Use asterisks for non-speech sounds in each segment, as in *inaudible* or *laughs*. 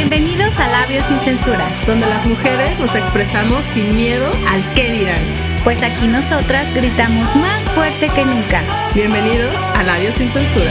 Bienvenidos a Labios sin Censura, donde las mujeres nos expresamos sin miedo al qué dirán. pues aquí nosotras gritamos más fuerte que nunca. Bienvenidos a Labios sin Censura.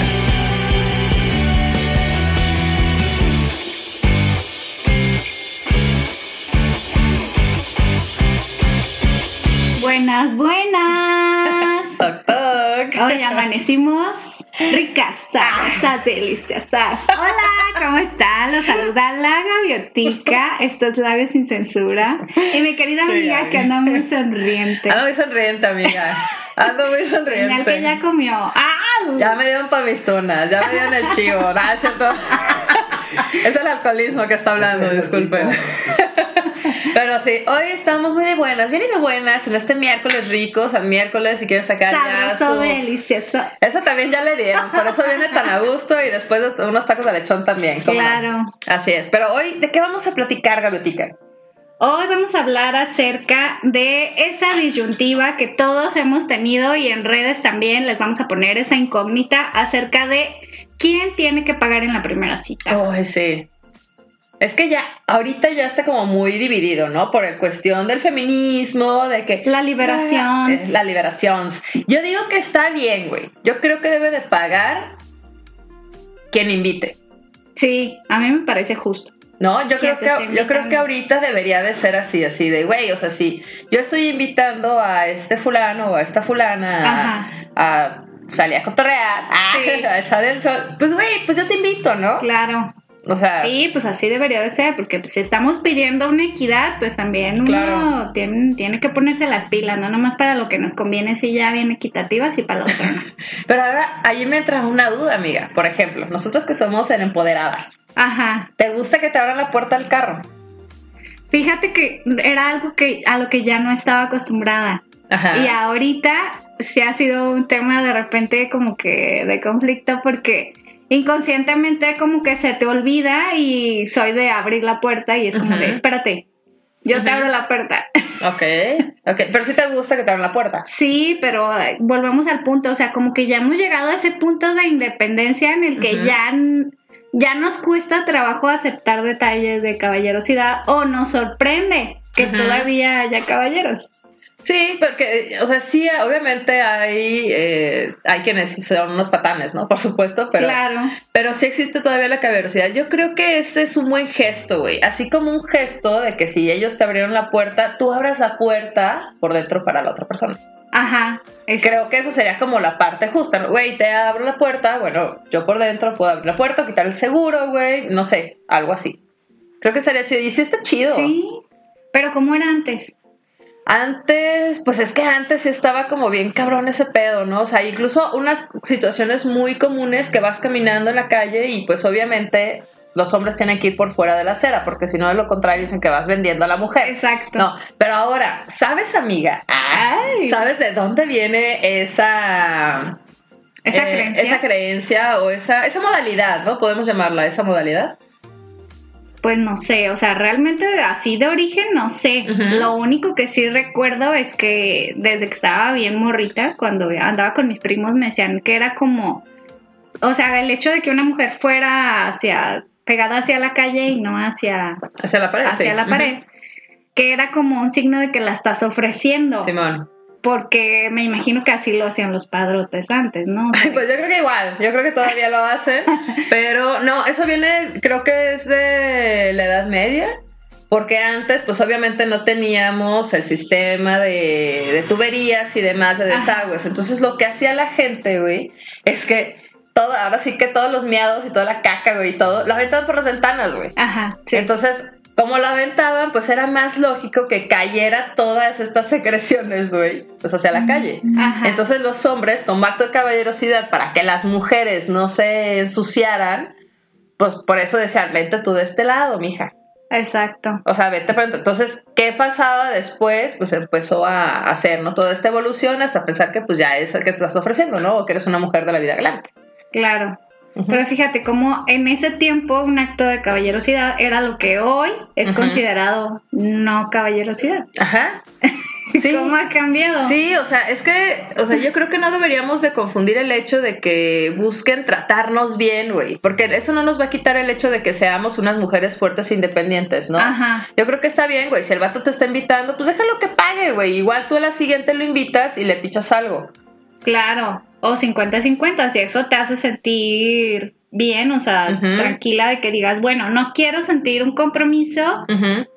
Buenas, buenas. Toc, toc. Hoy amanecimos ricas, sabrosas, deliciosas. Hola, ¿cómo están? Los saluda la Gaviotica. Esto es Labios sin Censura. Y mi querida amiga que anda muy sonriente. Ando muy sonriente, amiga. Ando muy Señal que sonriente. ya comió. ¡Ah! Ya me dieron pa' mis tunas, ya me dieron el chivo, ¿no? ¿Es *laughs* cierto? Es el alcoholismo que está hablando, disculpen. *laughs* Pero sí, hoy estamos muy de buenas, bien y de buenas en este miércoles rico, o sea, miércoles si quieren sacar ya Sabroso, su... delicioso. Eso también ya le dieron, por eso viene tan a gusto y después de unos tacos de lechón también. Claro. Así es, pero hoy, ¿de qué vamos a platicar, Gaviotica? Hoy vamos a hablar acerca de esa disyuntiva que todos hemos tenido y en redes también les vamos a poner esa incógnita acerca de quién tiene que pagar en la primera cita. Ay, sí. Es que ya, ahorita ya está como muy dividido, ¿no? Por el cuestión del feminismo, de que... La liberación. Es La liberación. Yo digo que está bien, güey. Yo creo que debe de pagar quien invite. Sí, a mí me parece justo. No, yo ¿Quién creo que yo creo que ahorita debería de ser así, así de güey, o sea, si yo estoy invitando a este fulano o a esta fulana a, a salir a cotorrear, a, Sí. *laughs* a echar el sol, pues güey, pues yo te invito, ¿no? Claro. O sea, Sí, pues así debería de ser, porque pues, si estamos pidiendo una equidad, pues también uno tiene, tiene que ponerse las pilas, no nomás para lo que nos conviene, si ya bien equitativas y para lo otro no. *laughs* Pero ahora, ahí me entra una duda, amiga. Por ejemplo, nosotros que somos en empoderadas, Ajá. ¿te gusta que te abran la puerta al carro? Fíjate que era algo que a lo que ya no estaba acostumbrada. Ajá. Y ahorita sí ha sido un tema de repente como que de conflicto porque inconscientemente como que se te olvida y soy de abrir la puerta y es como de espérate, yo te abro la puerta. *laughs* Ok, ok. Pero sí te gusta que te abran la puerta. Sí, pero eh, volvemos al punto, o sea, como que ya hemos llegado a ese punto de independencia en el que ya, ya nos cuesta trabajo aceptar detalles de caballerosidad o nos sorprende que todavía haya caballeros. Sí, porque, o sea, sí, obviamente hay, eh, hay quienes son unos patanes, ¿no? Por supuesto, pero, claro. pero sí existe todavía la caballerosidad. Yo creo que ese es un buen gesto, güey. Así como un gesto de que si ellos te abrieron la puerta, tú abras la puerta por dentro para la otra persona. Ajá. es- Creo que eso sería como la parte justa. ¿no? Güey, te abro la puerta, bueno, yo por dentro puedo abrir la puerta, quitar el seguro, güey, no sé, algo así. Creo que sería chido. Y sí está chido. Sí. Pero ¿cómo era antes? Antes, pues es que antes sí estaba como bien cabrón ese pedo, ¿no? O sea, incluso unas situaciones muy comunes que vas caminando en la calle y pues obviamente los hombres tienen que ir por fuera de la acera, porque si no de lo contrario dicen que vas vendiendo a la mujer. Exacto. No, pero ahora, ¿sabes, amiga? Ay. ¿Sabes de dónde viene esa Esa eh, creencia. esa creencia o esa, esa modalidad, ¿no? Podemos llamarla esa modalidad. Pues no sé, o sea, realmente así de origen no sé. Lo único que sí recuerdo es que desde que estaba bien morrita, cuando andaba con mis primos, me decían que era como, o sea, el hecho de que una mujer fuera hacia, pegada hacia la calle y no hacia, Hacia la pared. hacia sí. la pared, que era como un signo de que la estás ofreciendo. Simón. Porque me imagino que así lo hacían los padrotes antes, ¿no? O sea, Ay, pues yo creo que igual, yo creo que todavía lo hacen, *laughs* pero no, eso viene, creo que es de la Edad Media, porque antes, pues obviamente no teníamos el sistema de, de tuberías y demás de Ajá. desagües, entonces lo que hacía la gente, güey, es que todo, ahora sí que todos los miados y toda la caca, güey, y todo, la aventaban por las ventanas, güey. Ajá, sí. Entonces, como la aventaban, pues era más lógico que cayera todas estas *laughs* secreciones, güey, pues hacia la calle. Ajá. Entonces los hombres, como acto de caballerosidad, para que las mujeres no se ensuciaran, pues por eso decían, vente tú de este lado, mija. Exacto. O sea, vete para Entonces, ¿qué pasaba después? Pues empezó a hacer, ¿no? Toda esta evolución hasta pensar que pues ya es el que te estás ofreciendo, ¿no? O que eres una mujer de la vida galante. Claro. Pero fíjate cómo en ese tiempo un acto de caballerosidad era lo que hoy es considerado no caballerosidad. Ajá. *laughs* Sí. ¿Cómo ha cambiado? Sí, o sea, es que, o sea, yo creo que no deberíamos de confundir el hecho de que busquen tratarnos bien, güey, porque eso no nos va a quitar el hecho de que seamos unas mujeres fuertes e independientes, ¿no? Ajá. Yo creo que está bien, güey, si el vato te está invitando, pues déjalo que pague, güey, igual tú a la siguiente lo invitas y le pichas algo. Claro. O 50-50, si eso te hace sentir bien, o sea, tranquila de que digas, bueno, no quiero sentir un compromiso,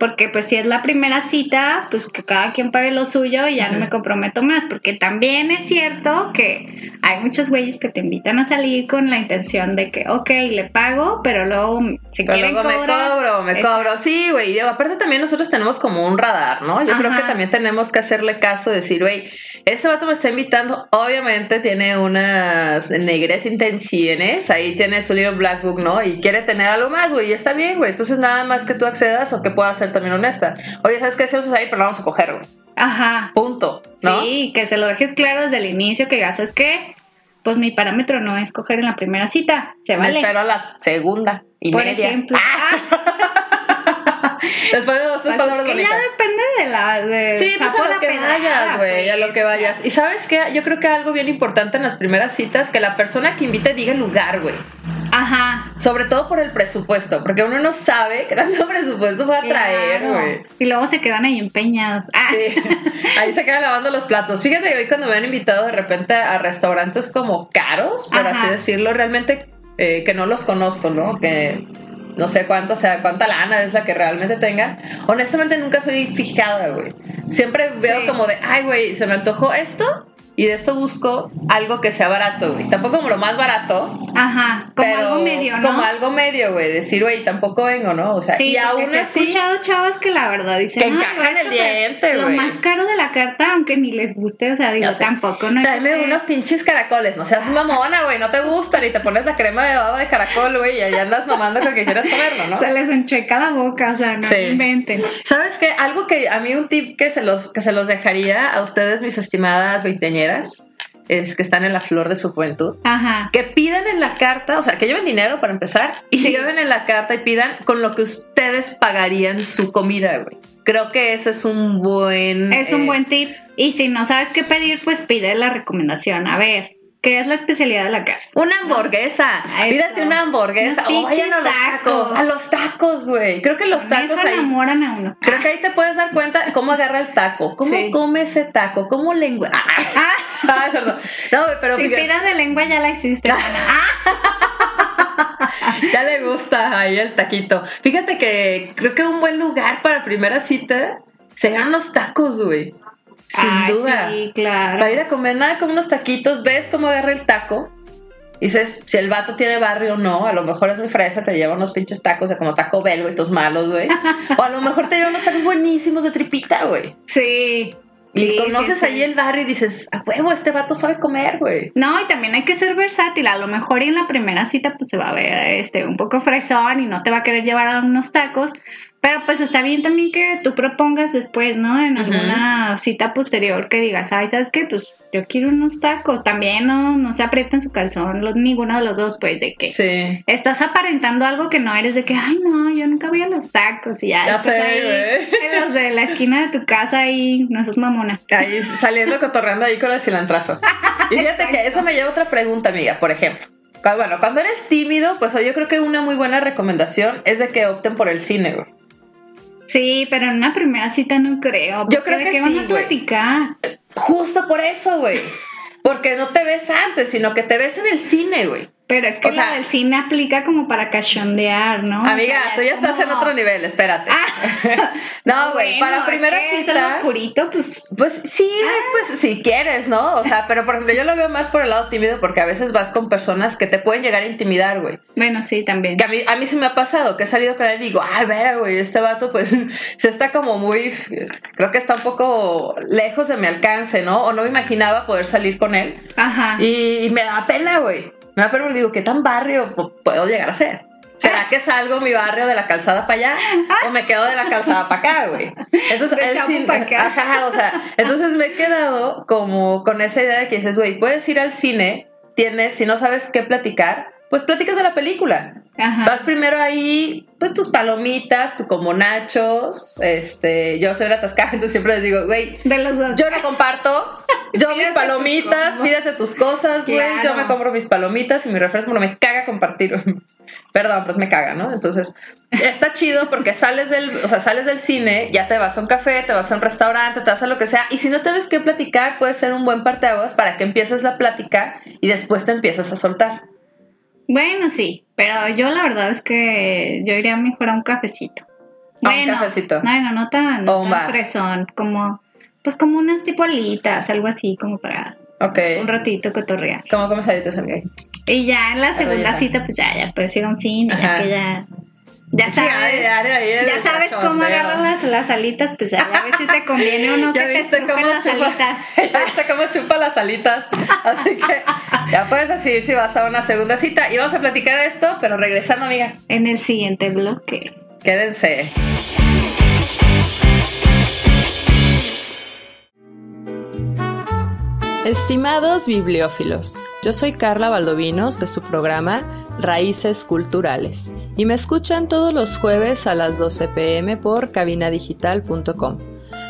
porque pues si es la primera cita, pues que cada quien pague lo suyo y ya no me comprometo más, porque también es cierto que hay muchos güeyes que te invitan a salir con la intención de que, ok, le pago, pero luego si Pero quieren luego me cobro, me cobro. Sí, güey. y digo, Aparte también nosotros tenemos como un radar, ¿no? Yo creo que también tenemos que hacerle caso, decir, güey, este vato me está invitando, obviamente tiene unas negres intenciones, ahí tiene su libro Black Book, ¿no? Y quiere tener algo más, güey, y está bien, güey. Entonces nada más que tú accedas o que pueda ser también honesta. Oye, ¿sabes qué? Si vamos a salir, pero no vamos a coger, güey. Ajá. Punto, ¿no? Sí, que se lo dejes claro desde el inicio, que digas, es que, pues mi parámetro no es coger en la primera cita, se Me vale. espero a la segunda y Por media. ejemplo. Ah, *laughs* después de dos Pues palabras es que ya depende de la... De Sí, pues a lo que vayas, güey, a lo pues, que vayas. Y sabes qué, yo creo que algo bien importante en las primeras citas, que la persona que invite diga el lugar, güey. Ajá. Sobre todo por el presupuesto, porque uno no sabe qué tanto *laughs* presupuesto va a traer, claro. güey. Y luego se quedan ahí empeñados. Ah, Sí, ahí se quedan lavando los platos. Fíjate hoy cuando me han invitado de repente a restaurantes como caros, por Ajá. así decirlo, realmente eh, que no los conozco, ¿no? Que no sé cuánto, o sea, cuánta lana es la que realmente tengan. Honestamente nunca soy fijada, güey. Siempre veo Sí. como de, ay, güey, se me antojó esto y de esto busco algo que sea barato, güey. Tampoco como lo más barato, Ajá. Como pero algo medio, ¿no? Como algo medio, güey. Decir, güey, tampoco vengo, ¿no? O sea, Sí, y aún sí he así... escuchado chavas que la verdad dicen Que "Ay, encajan el diente, Lo güey". más caro de la carta, aunque ni les guste, o sea, digo, sé. tampoco no Tráeme unos pinches caracoles, no seas mamona, güey, no te gustan y te pones la crema de baba de caracol, güey, y ahí andas mamando con que quieras comerlo, ¿no? Se les encheca la boca, o sea, no Sí. inventen. ¿Sabes qué? Algo que a mí un tip que se los, que se los dejaría a ustedes, mis estimadas es que están en la flor de su juventud. Ajá. Que pidan en la carta, o sea, que lleven dinero para empezar y Sí. lleven en la carta y pidan con lo que ustedes pagarían su comida, güey. Creo que ese es un buen... Es un eh, buen tip. Y si no sabes qué pedir, pues pide la recomendación. A ver, ¿qué es la especialidad de la casa? Una hamburguesa. Eso. Pídate una hamburguesa. Unos O vayan a los tacos. tacos. A los tacos, güey. Creo que los Con tacos eso ahí. enamoran a uno. Creo que ahí te puedes dar cuenta cómo agarra el taco. ¿Cómo Sí. come ese taco? ¿Cómo lengua? Ah, *laughs* perdón. No, pero si fíjate, pidas de lengua ya la hiciste. Ah, *laughs* ya le gusta ahí el taquito. Fíjate que creo que un buen lugar para primera cita serían los tacos, güey. Sin duda. Sí, claro. Para ir a comer nada como unos taquitos, ves cómo agarra el taco. Y dices, si el vato tiene barrio o no, a lo mejor es muy fresa, te lleva unos pinches tacos de como taco bel, güey, tos malos, güey. *laughs* o a lo mejor te lleva unos tacos buenísimos de tripita, güey. Sí. Y Sí, conoces sí, sí. ahí el barrio y dices, a huevo, este vato sabe comer, güey. No, y también hay que ser versátil. A lo mejor en la primera cita pues se va a ver este un poco fresón y no te va a querer llevar a unos tacos. Pero pues está bien también que tú propongas después, ¿no? En alguna cita posterior que digas, ay, ¿sabes qué? Pues yo quiero unos tacos. También no, no se aprieten su calzón, los- ninguno de los dos, pues, de que Sí. estás aparentando algo que no eres, de que, ay, no, yo nunca voy a los tacos. Y ya, Ya sé, ahí, en los de la esquina de tu casa y no seas mamona. Ahí saliendo cotorreando ahí con el cilantrazo. Y fíjate que eso me lleva a otra pregunta, amiga, por ejemplo. Bueno, cuando eres tímido, pues yo creo que una muy buena recomendación es de que opten por el cine, güey. Sí, pero en una primera cita no creo. Yo creo ¿de que sí, van a platicar? Justo por eso, güey. Porque no te ves antes, sino que te ves en el cine, güey. Pero es que O sea- del cine aplica como para cachondear, ¿no? O Amiga, tú es ya estás en otro nivel, espérate. Ah, *laughs* no, güey, *laughs* bueno, para es primera que es cita. el oscurito, pues Pues sí, güey, pues si quieres, ¿no? O sea, pero por ejemplo, yo lo veo más por el lado tímido porque a veces vas con personas que te pueden llegar a intimidar, güey. bueno, sí, también. Que a mí, a mí sí me ha pasado que he salido con él y digo, ay, vera, güey, este vato pues *laughs* se está como muy, creo que está un poco lejos de mi alcance, ¿no? O no me imaginaba poder salir con él. Ajá. Y, y me da pena, güey. Me pena porque digo, ¿qué tan barrio pu- puedo llegar a ser? ¿Será que salgo mi barrio de la calzada para allá? ¿O me quedo de la calzada para acá, güey? Entonces, él sí- acá. *laughs* ajá, o sea, entonces me he quedado como con esa idea de que dices, güey, puedes ir al cine, tienes, si no sabes qué platicar, pues platicas de la película. Ajá. Vas primero ahí, pues tus palomitas, tu como nachos. Este, yo soy una atascada, *laughs* entonces siempre les digo, güey, yo no comparto. Yo *laughs* mis palomitas, cosas. pídete tus cosas, güey. Claro. Yo me compro mis palomitas y mi refresco no me caga compartir. *laughs* Perdón, pues me caga, ¿no? Entonces, está chido porque sales del, o sea, sales del cine, ya te vas a un café, te vas a un restaurante, te vas a lo que sea, y si no tienes que platicar, puede ser un buen parteaguas para que empieces la plática y después te empiezas a soltar. Bueno, sí, pero yo la verdad es que yo iría mejor a un cafecito. A un Bueno, cafecito. No, no, no tan, O un tan fresón, como, pues como unas tipo alitas, algo así, como para Ok. un ratito cotorrear. ¿Cómo comes ahorita, amiga? Y ya en la segunda cita, pues ya, ya puedes ir a un cine, ya que ya, ya sabes, ya sabes cómo agarrar las, las alitas, pues ya, ya ves si te conviene o no *laughs* que Ya te viste estrujen cómo las chupa, alitas. *laughs* ya viste cómo chupa las alitas. Así que ya puedes decidir si vas a una segunda cita. Y vamos a platicar de esto, pero regresando, amiga. En el siguiente bloque. Quédense. Estimados bibliófilos, yo soy Carla Valdovinos de su programa Raíces Culturales y me escuchan todos los jueves a las 12 pm por cabinadigital.com.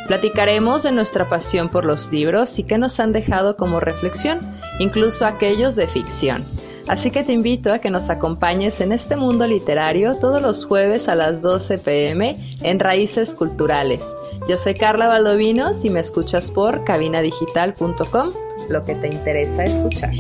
Platicaremos de nuestra pasión por los libros y qué nos han dejado como reflexión, incluso aquellos de ficción. Así que te invito a que nos acompañes en este mundo literario todos los jueves a las 12 pm en Raíces Culturales. Yo soy Carla Valdovinos y me escuchas por cabinadigital.com, lo que te interesa escuchar.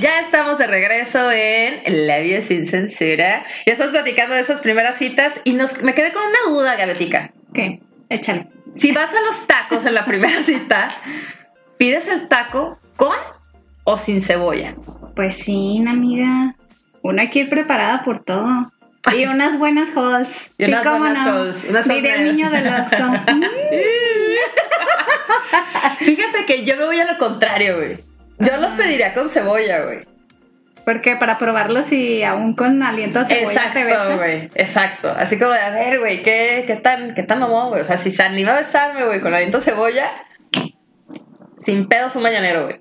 Ya estamos de regreso en Labios sin Censura. Ya estamos platicando de esas primeras citas y nos, me quedé con una duda, Gabetica. ¿Qué? Échale. Si vas a los tacos en la primera *laughs* cita, ¿pides el taco con o sin cebolla? Pues sí, amiga. Una hay que ir preparada por todo. Y unas buenas halls. *laughs* Y sí, unas cómo buenas no. halls, unas el de- niño del Oxxo. *laughs* Fíjate que yo me voy a lo contrario, güey. Yo los pediría con cebolla, güey. Porque para probarlos y aún con aliento a cebolla te Exacto, besa. güey. Exacto. Así como de, a ver, güey, ¿qué, qué tan, qué tan mamón, güey? O sea, si se anima a besarme, güey, con aliento a cebolla, sin pedos un mañanero, güey.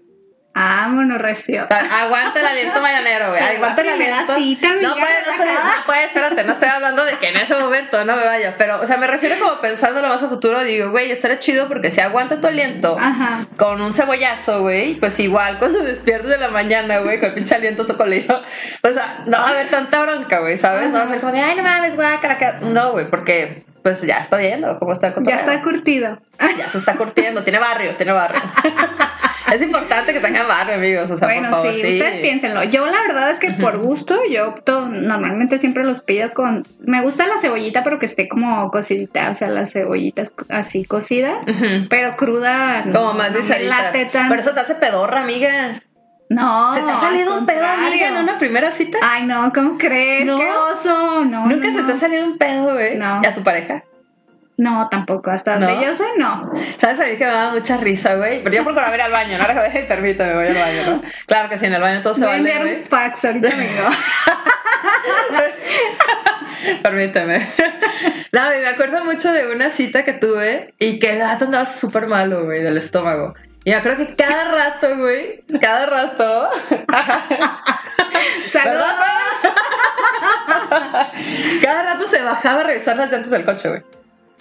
Vámonos, recio. O sea, aguanta el aliento mañanero, güey. Aguanta el aliento. cita, no puede, no, estoy- no puede, espérate, no estoy hablando de que en ese momento no me vaya. Pero, o sea, me refiero como pensando lo más a futuro. Digo, güey, estaría chido porque si aguanta tu aliento Ajá. con un cebollazo, güey, pues igual cuando despiertes de la mañana, güey, con el pinche aliento tocolido, pues ah, no va a haber tanta bronca, güey, ¿sabes? No va a ser como de, ay, no mames, guácala, que-". No, güey, porque pues ya estoy viendo cómo está el Ya está curtido. Ya se está curtiendo, tiene barrio, tiene barrio. *laughs* es importante que tenga barrio, amigos, o sea, bueno, por favor, sí, sí. ustedes piénsenlo. Yo la verdad es que por gusto, yo opto, normalmente siempre los pido con... Me gusta la cebollita, pero que esté como cocidita, o sea, las cebollitas así cocidas, pero cruda. no, Como más no me disaditas. late tan- Por eso te hace pedorra, amiga. No, ¿Se te ha al salido un pedo, amiga, en una primera cita? Ay, no, ¿cómo crees? ¿No? ¡Qué oso! No, ¿Nunca no, se te ha salido un pedo, güey? No. ¿Y a tu pareja? No, tampoco. Hasta donde yo sé, no. ¿Sabes a mí que me da mucha risa, güey? Pero yo procuraba ir al baño, ¿no? Ahora que permítame, voy al baño, ¿no? Claro que sí, en el baño todo se Voy a vale, enviar güey. un fax, ahorita vengo. *laughs* Permíteme. No, me acuerdo mucho de una cita que tuve y que el gato andaba súper malo, güey, del estómago. Y me acuerdo que cada rato, güey, cada rato. *laughs* ¡Saludos! *laughs* Cada rato se bajaba a revisar las llantas del coche, güey.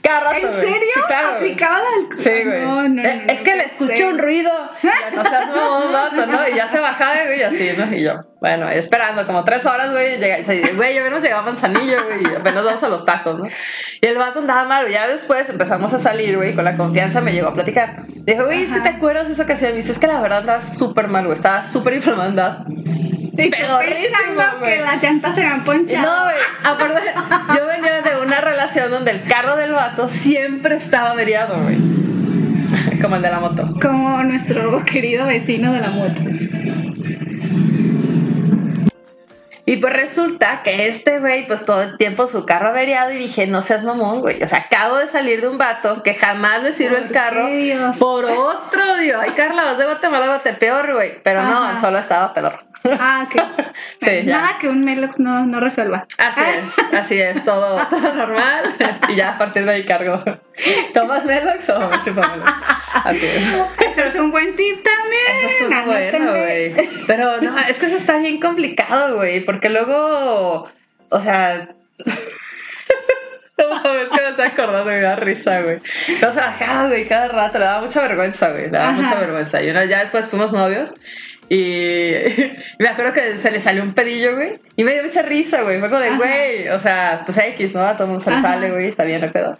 Cada rato, ¿En serio? Sí, claro. ¿Aplicaba la Sí, güey. No, no, Eh, no, es que le escuché sé. un ruido. No seas mamón, vato, ¿no? Y ya se bajaba, güey, así, ¿no? Y yo, bueno, esperando como tres horas, güey. Güey, ya apenas llegaba a Manzanillo, güey, y apenas vamos a los tacos, ¿no? Y el vato andaba mal. Ya después empezamos a salir, güey, con la confianza me llegó a platicar. Dijo, güey, ¿sí Ajá. te acuerdas de esa ocasión? Y dice, es que la verdad andaba súper mal, güey. Estaba súper inflamada. Pedorrísimo, pensando que las llantas se habían ponchado. no, güey. Aparte, yo venía de una relación donde el carro del vato siempre estaba averiado, güey. *laughs* Como el de la moto. Como nuestro querido vecino de la moto. Y pues resulta que este güey, pues todo el tiempo su carro averiado y dije, no seas mamón, güey. O sea, acabo de salir de un vato que jamás le sirve el ¿Por carro Dios? por otro, dios. Ay, Carla, vas de Guatemala a Guatepeor, güey. Pero Ajá. no, solo estaba pedor. Ah, ok. *laughs* Sí, ya. Nada que un Melox no, no resuelva. Así es, así es, todo, *laughs* todo normal. Y ya a partir de ahí cargo. ¿Tomas Melox o chupa Melox? Así es. Eso es un buen tip también. Eso es una bueno, Anótenle. güey. Pero no, es que eso está bien complicado, güey, porque luego, o sea... *laughs* No mames, que me estoy acordando me da risa, güey. O sea, ajá, güey, cada rato le daba mucha vergüenza, güey. Le daba Ajá. mucha vergüenza. Y una- ya después fuimos novios y, *laughs* me acuerdo que se le salió un pedillo, güey. Y me dio mucha risa, güey. Fue como de, Ajá. güey, o sea, pues X, ¿no? A todo mundo se le sale, güey, está bien, no pedo.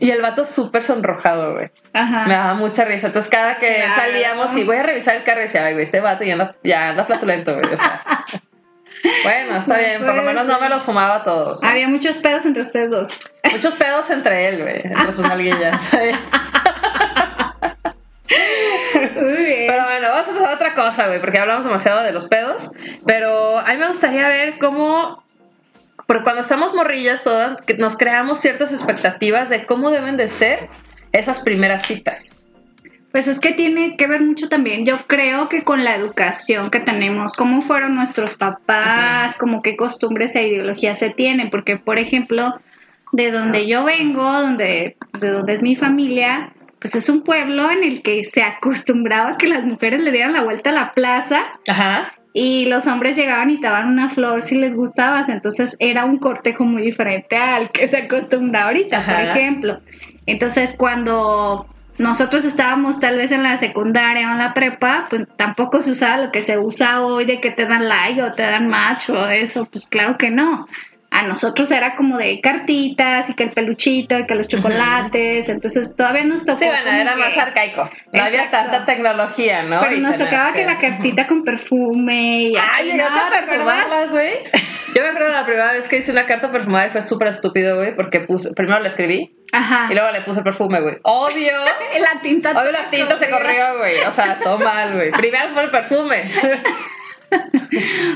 Y el vato súper sonrojado, güey. Ajá. Me daba mucha risa. Entonces, cada que Claro. salíamos y voy a revisar el carro, decía, ay, güey, este vato ya anda, ya anda flatulento, güey. O sea. *laughs* bueno, está bien. Por lo menos no me los fumaba todos. ¿no? Había muchos pedos entre ustedes dos. Muchos pedos entre él, güey. Entre sus *laughs* nalguillas. Muy bien. Pero bueno, vamos a pasar a otra cosa, güey, porque hablamos demasiado de los pedos. Pero a mí me gustaría ver cómo. Porque cuando estamos morrillas todas, nos creamos ciertas expectativas de cómo deben de ser esas primeras citas. Pues es que tiene que ver mucho también, yo creo que con la educación que tenemos, cómo fueron nuestros papás, como qué costumbres e ideologías se tienen, porque por ejemplo, de donde yo vengo, donde, de donde es mi familia, pues es un pueblo en el que se acostumbraba a que las mujeres le dieran la vuelta a la plaza Ajá. y los hombres llegaban y te daban una flor si les gustabas, entonces era un cortejo muy diferente al que se acostumbra ahorita, Ajá. por ejemplo. Entonces cuando nosotros estábamos tal vez en la secundaria o en la prepa, pues tampoco se usaba lo que se usa hoy de que te dan like o te dan match o eso, pues claro que no. A nosotros era como de cartitas y que el peluchito y que los chocolates, entonces todavía nos tocó. Sí, bueno, era que- más arcaico. No había tanta tecnología, ¿no? Pero Y nos tocaba que la cartita con perfume y Ah, así, llegaste ¿no? a ¿Te acuerdas? perfumarlas, güey. Yo me acuerdo la primera vez que hice una carta perfumada y fue súper estúpido, güey, porque puse, primero la escribí Ajá. y luego le puse perfume, güey. Obvio. *laughs* La tinta. Obvio la tinta se corrió, güey. O sea, todo mal, güey. *laughs* Primero fue el perfume. *laughs*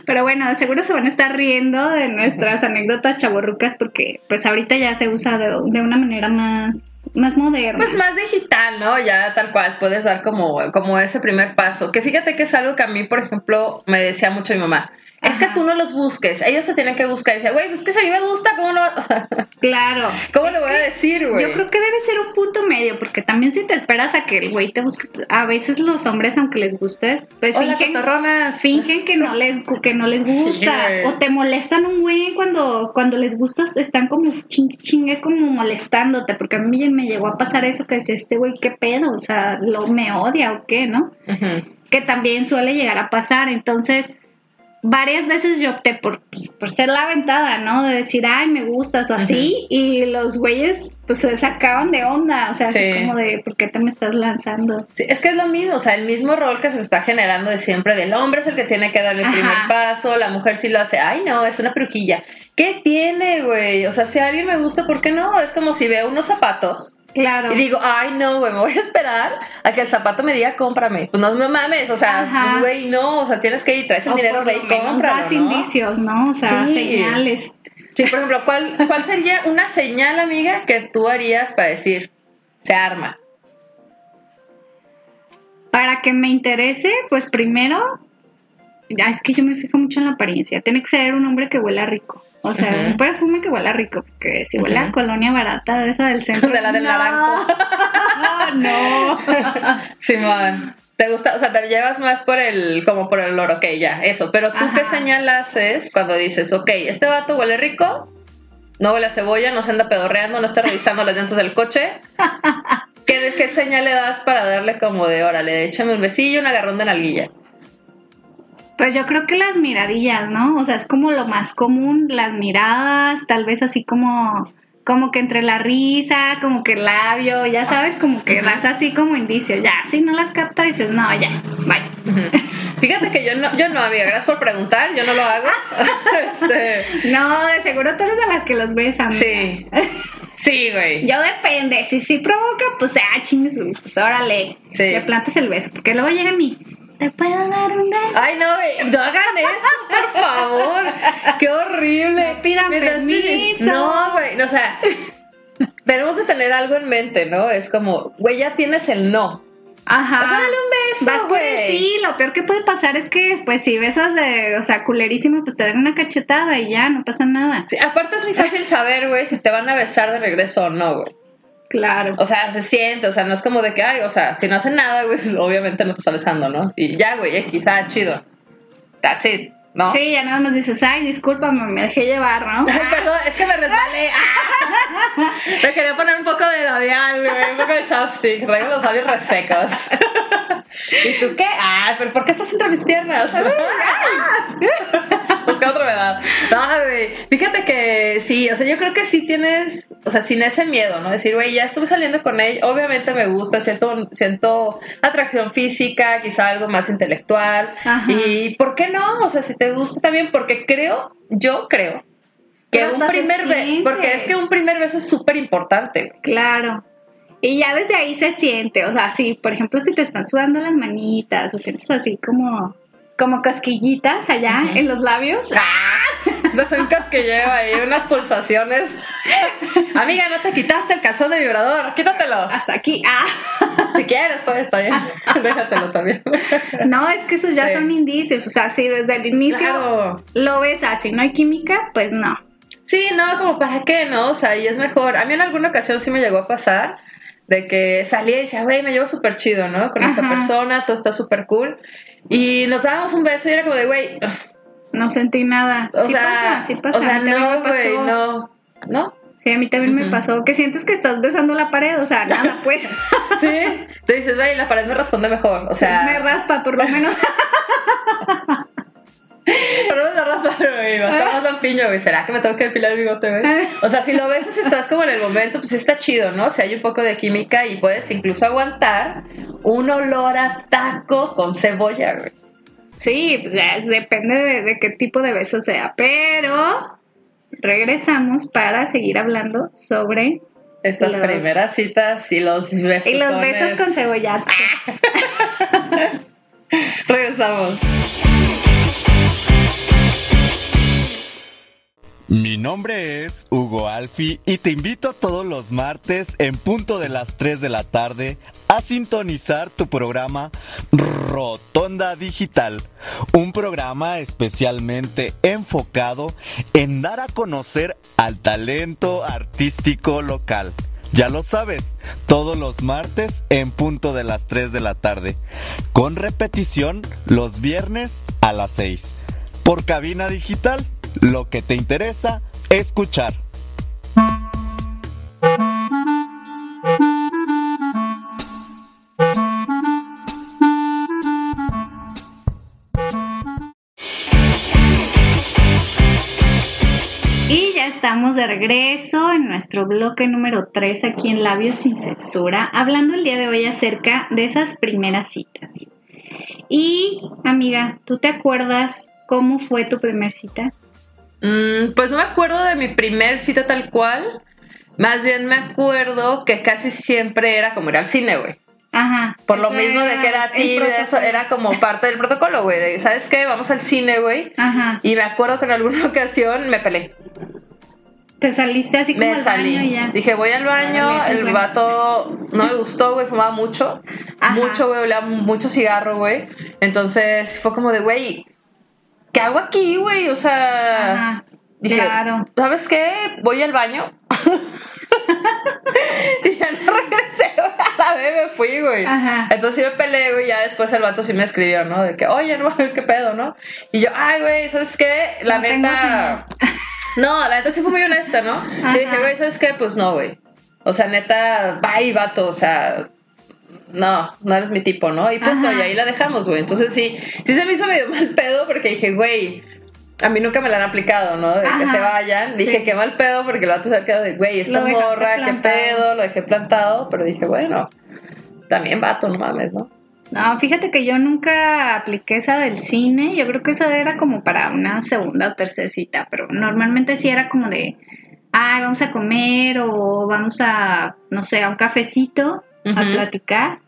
Pero bueno, seguro se van a estar riendo de nuestras anécdotas chaborrucas porque pues ahorita ya se usa de, de una manera más, más moderna. Pues más digital, ¿no? Ya tal cual, puedes dar como, como ese primer paso. Que fíjate que es algo que a mí, por ejemplo, me decía mucho mi mamá. Es que tú no los busques, ellos se tienen que buscar. Y decía, güey, pues que si a mí me gusta, ¿cómo no? *laughs* claro. ¿Cómo le voy a decir, güey? Yo creo que debe ser un punto medio, porque también si te esperas a que el güey te busque, a veces los hombres, aunque les gustes, pues Hola, fingen, fingen que no *laughs* les que no les gustas o te molestan un güey cuando cuando les gustas están como chingue chingue como molestándote porque a mí me llegó a pasar eso que decía este güey qué pedo o sea lo me odia o qué no Ujú. que también suele llegar a pasar entonces varias veces yo opté por, pues, por ser la aventada, ¿no? De decir, ay, me gustas o así, y los güeyes pues se sacaban de onda, o sea, Sí. así como de, ¿por qué te me estás lanzando? Sí, es que es lo mismo, o sea, el mismo rol que se está generando de siempre, del hombre es el que tiene que dar el Ajá. primer paso, la mujer sí lo hace, ay no, es una perujilla. ¿Qué tiene, güey? O sea, si a alguien me gusta, ¿por qué no? Es como si veo unos zapatos Claro. y digo, ay no, güey, me voy a esperar a que el zapato me diga, cómprame. Pues no, no mames, o sea, pues güey, no, o sea, tienes que ir, traes el O dinero, güey, cómpralo, das ¿no? indicios, ¿no? O sea, Sí. señales. Sí, por ejemplo, ¿cuál, ¿cuál sería una señal, amiga, que tú harías para decir, se arma? Para que me interese, pues primero, es que yo me fijo mucho en la apariencia. Tiene que ser un hombre que huela rico. O sea, un perfume que huela rico. Porque si huele a colonia barata de esa del centro. *laughs* De la del no, naranjo. *laughs* no. *laughs* Simón. ¿Te gusta? O sea, te llevas más por el, como por el olor, ok, ya, eso. Pero tú, ¿qué Ajá. señal haces cuando dices, ok, este vato huele rico, no huele a cebolla, no se anda pedorreando, no está revisando las llantas del coche? ¿Qué, ¿Qué señal le das para darle como de, órale, échame un besillo, un agarrón de nalguilla? Pues yo creo que las miradillas, ¿no? O sea, es como lo más común, las miradas, tal vez así como, como que entre la risa, como que el labio, ya sabes, como que das así como indicios. Ya, si no las capta, dices, no, ya. Ujú. Fíjate que yo no, yo no, amiga, gracias por preguntar, yo no lo hago. *laughs* Este, No, de seguro tú eres de las que los amiga. sí, sí, güey. Yo depende, si sí provoca, pues ah, chingues, pues órale, Sí. le plantas el beso, porque luego llegan y, ¿te puedo dar un beso? Ay, no, güey, no hagan eso, por favor. Qué horrible. No pidan permiso. No, güey, o sea, tenemos de tener algo en mente, ¿no? Es como, güey, ya tienes el no. Ajá. Dale un beso, Vas por el sí, lo peor que puede pasar es que pues si besas de, o sea, culerísimo, pues te dan una cachetada y ya, no pasa nada. Sí, aparte es muy fácil saber, güey, si te van a besar de regreso o no, güey. Claro. O sea, se siente, o sea, no es como de que, ay, o sea, si no hacen nada, güey, pues, obviamente no te está besando, ¿no? Y ya, güey, quizá chido. That's it, ¿no? Sí, ya nada más dices, ay, discúlpame, me dejé llevar, ¿no? Perdón, es que me resbalé. Ah. *laughs* *laughs* Me quería poner un poco de labial, güey, un poco de chapstick. Traigo los labios resecos. *laughs* ¿Y tú qué? Ah, pero ¿por qué estás entre mis piernas? No, güey. Fíjate que sí, o sea, yo creo que sí tienes, o sea, sin ese miedo, ¿no? Decir, güey, ya estuve saliendo con él, obviamente me gusta, siento, siento atracción física, quizá algo más intelectual. Ajá. Y ¿por qué no? O sea, si te gusta también, porque creo, yo creo que Pero un primer beso, porque es que un primer beso es súper importante. Claro. Y ya desde ahí se siente, o sea, sí, por ejemplo, si te están sudando las manitas o sientes así como, como cosquillitas allá en los labios. No son casquilleo ahí, unas pulsaciones. Amiga, no te quitaste el calzón de vibrador, quítatelo. Hasta aquí. Ah. Si quieres, pues está bien. *laughs* Déjatelo también. No, es que esos ya Sí. son indicios. O sea, si desde el inicio Claro. lo ves así, no hay química, pues no. Sí, no, como para qué, ¿no? O sea, y es mejor. A mí en alguna ocasión sí me llegó a pasar de que salía y decía, güey, me llevo súper chido, ¿no? Con esta persona, todo está súper cool. Y nos dábamos un beso y era como de, güey, No sentí nada. o sí sea, pasa, sí pasa. o sea, no, güey, no, no. Sí, a mí también me pasó. Que sientes que estás besando la pared, o sea, nada, *laughs* pues. Sí, te dices, güey, la pared me responde mejor, o sea, me raspa, por lo menos. *laughs* pero no me raspa, güey, basta más güey, ¿será que me tengo que depilar el bigote, güey? *laughs* O sea, si lo ves estás como en el momento, pues está chido, ¿no? O sea, hay un poco de química y puedes incluso aguantar un olor a taco con cebolla, güey. Sí, pues ya es- depende de, de qué tipo de beso sea. Pero regresamos para seguir hablando sobre. Estas Los- primeras citas y los besos. Y los besos con cebolla. *laughs* Regresamos. Mi nombre es Hugo Alfi y te invito todos los martes en punto de las 3 de la tarde a sintonizar tu programa Rotonda Digital, un programa especialmente enfocado en dar a conocer al talento artístico local. Ya lo sabes, todos los martes en punto de las 3 de la tarde, con repetición los viernes a las 6. Por cabina digital, lo que te interesa escuchar. Y ya estamos de regreso en nuestro bloque número 3 aquí en Labios sin Censura, hablando el día de hoy acerca de esas primeras citas. Y, amiga, ¿tú te acuerdas cómo fue tu primer cita? Mm, pues no me acuerdo de mi primer cita tal cual. Más bien me acuerdo que casi siempre era como ir al cine, güey. Ajá. Por lo mismo de que era tímida, eso era como parte del protocolo, güey. ¿Sabes qué? Vamos al cine, güey. Ajá. Y me acuerdo que en alguna *laughs* ocasión me peleé. Te saliste así como Me al salí. baño y ya. Dije, voy al baño. El bueno. vato no me gustó, güey. Fumaba mucho. Ajá. Mucho, güey. Olía mucho cigarro, güey. Entonces fue como de, güey, ¿qué hago aquí, güey? O sea, Ajá. dije, claro. ¿sabes qué? Voy al baño. *laughs* y ya no regresé, güey. A la vez me fui, güey. Ajá. Entonces sí me peleé, güey. Ya después el vato sí me escribió, ¿no? De que, oye, no mames, qué pedo, ¿no? Y yo, ay, güey, ¿sabes qué? La No neta. *laughs* No, la neta sí fue muy honesta, ¿no? Ajá. Sí dije, güey, ¿sabes qué? Pues no, güey. O sea, neta, bye, vato. O sea, no, no eres mi tipo, ¿no? Y punto, Ajá. y ahí la dejamos, güey. Entonces sí, sí se me hizo medio *laughs* mal pedo porque dije, güey. A mí nunca me la han aplicado, ¿no? De que se vayan. Dije, Sí. qué mal pedo porque el vato se ha quedado de, güey, esta Lo morra, qué pedo, lo dejé plantado. Pero dije, bueno, también vato, no mames, ¿no? No, fíjate que yo nunca apliqué esa del cine. Yo creo que esa era como para una segunda o tercera cita, pero normalmente sí era como de, ay, vamos a comer o vamos a, no sé, a un cafecito a platicar